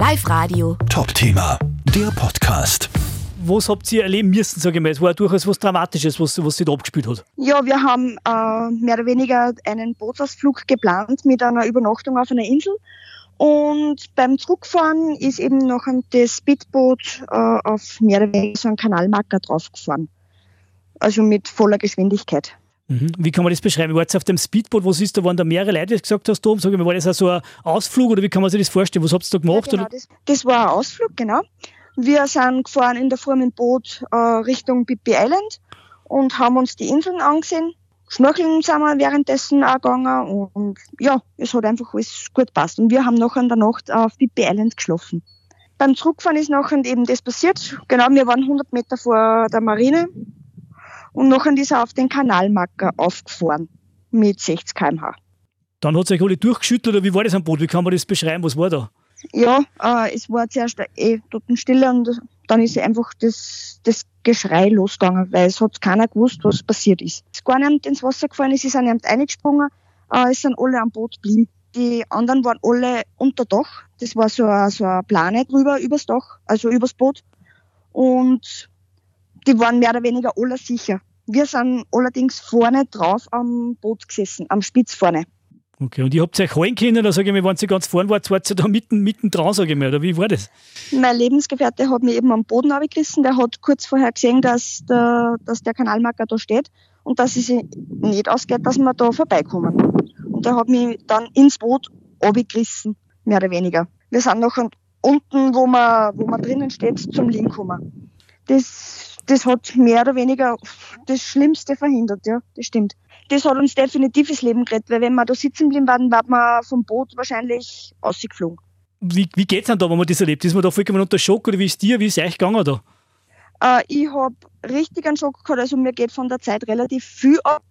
Live Radio. Top-Thema, der Podcast. Was habt ihr erleben müssen, sage ich mal? Es war durchaus was Dramatisches, was, was sich da abgespielt hat. Ja, wir haben äh, mehr oder weniger einen Bootsausflug geplant mit einer Übernachtung auf einer Insel. Und beim Zurückfahren ist eben noch das Speedboot äh, auf mehr oder weniger so einen Kanalmarker draufgefahren. Also mit voller Geschwindigkeit. Mhm. Wie kann man das beschreiben? War jetzt auf dem Speedboot, was ist da, waren da mehrere Leute, wie du gesagt hast, da oben? Sag ich mal, war das auch so ein Ausflug oder wie kann man sich das vorstellen? Was habt ihr da gemacht? Ja, genau, das, das war ein Ausflug, genau. Wir sind gefahren in der Früh mit dem Boot äh, Richtung Pippi Island und haben uns die Inseln angesehen. Schnorcheln sind wir währenddessen auch gegangen und, und ja, es hat einfach alles gut passt. Und wir haben noch in der Nacht auf Pippi Island geschlafen. Beim Zurückfahren ist nachher eben das passiert. Genau, wir waren 100 Meter vor der Marine und nachher ist er auf den Kanalmarker aufgefahren mit 60 km/h. Dann hat es euch alle durchgeschüttelt oder wie war das am Boot? Wie kann man das beschreiben? Was war da? Ja, äh, es war zuerst eh Totenstille und dann ist einfach das, das Geschrei losgegangen, weil es hat keiner gewusst, was passiert ist. Es ist gar nicht ins Wasser gefallen, es ist auch nicht eingesprungen, äh, es sind alle am Boot geblieben. Die anderen waren alle unter Dach. Das war so eine, so eine Plane drüber, übers Dach, also übers Boot. Und die waren mehr oder weniger alle sicher. Wir sind allerdings vorne drauf am Boot gesessen, am Spitz vorne. Okay, und ihr habt euch holen können, oder sage ich mal, wenn ihr ganz vorne wart, wart ihr da mitten, mitten dran, sage ich mal, oder wie war das? Mein Lebensgefährte hat mich eben am Boden abgerissen. Der hat kurz vorher gesehen, dass der, dass der Kanalmarker da steht und dass es nicht ausgeht, dass wir da vorbeikommen. Und der hat mich dann ins Boot abgerissen, mehr oder weniger. Wir sind noch unten, wo man, wo man drinnen steht, zum Liegen gekommen. Das, das hat mehr oder weniger das Schlimmste verhindert, ja, das stimmt das hat uns definitiv das Leben gerettet, weil wenn wir da sitzen geblieben wären, wären wir vom Boot wahrscheinlich ausgeflogen. Wie, wie geht es denn da, wenn man das erlebt? Ist man da vollkommen unter Schock oder wie ist dir, wie ist es euch gegangen da? Äh, ich habe richtig einen Schock gehabt, also mir geht von der Zeit relativ viel ab.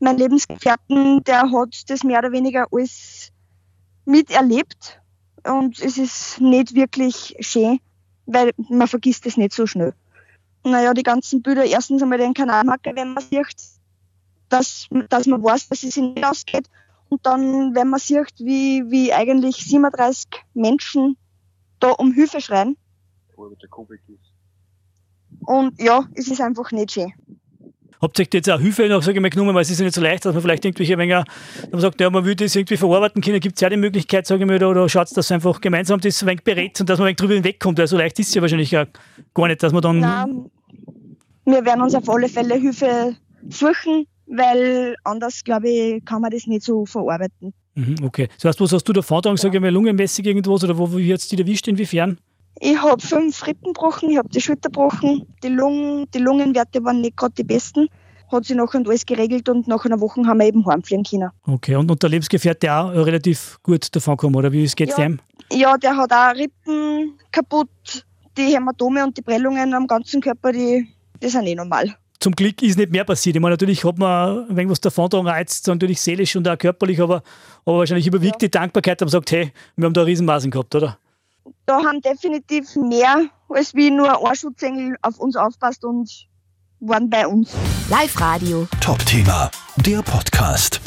Mein Lebensgefährten, der hat das mehr oder weniger alles miterlebt und es ist nicht wirklich schön, weil man vergisst es nicht so schnell. Naja, die ganzen Bilder, erstens einmal den Kanalmarker, wenn man sieht, dass, dass man weiß, dass es nicht ausgeht. Und dann, wenn man sieht, wie, wie eigentlich 37 Menschen da um Hilfe schreien. Und ja, es ist einfach nicht schön. Habt ihr jetzt auch Hilfe noch, sage ich mal, genommen, weil es ist ja nicht so leicht, dass man vielleicht irgendwelche Menge, man sagt, ja, man will das irgendwie verarbeiten können, gibt es ja die Möglichkeit, sage ich mal, oder, oder schaut es, dass einfach gemeinsam das ein wenig berät und dass man ein wenig drüber hinwegkommt, weil so leicht ist es ja wahrscheinlich auch gar nicht, dass man dann... Nein, wir werden uns auf alle Fälle Hilfe suchen weil anders, glaube ich, kann man das nicht so verarbeiten. Mhm, okay. Das heißt, was hast du da vortragen, sage ich mal, lungenmäßig irgendwas oder wo, wie hat es dich erwischt, inwiefern? Ich habe fünf Rippen gebrochen, ich habe die Schulter gebrochen, die, Lungen, die Lungenwerte waren nicht gerade die besten. Hat sich nachher alles geregelt und nach einer Woche haben wir eben heimfliegen können. Okay, und, und der Lebensgefährte auch relativ gut davon gekommen, oder wie geht es ja, dem? Ja, der hat auch Rippen kaputt, die Hämatome und die Prellungen am ganzen Körper, die, die sind eh normal zum Glück ist nicht mehr passiert. Ich meine, natürlich hat man ein wenig was davon reizt, natürlich seelisch und auch körperlich, aber, aber wahrscheinlich überwiegt ja. die Dankbarkeit, dass man sagt, hey, wir haben da Riesenmaßen gehabt, oder? Da haben definitiv mehr als wie nur ein Schutzengel auf uns aufpasst und waren bei uns. Live Radio. Top-Thema, der Podcast.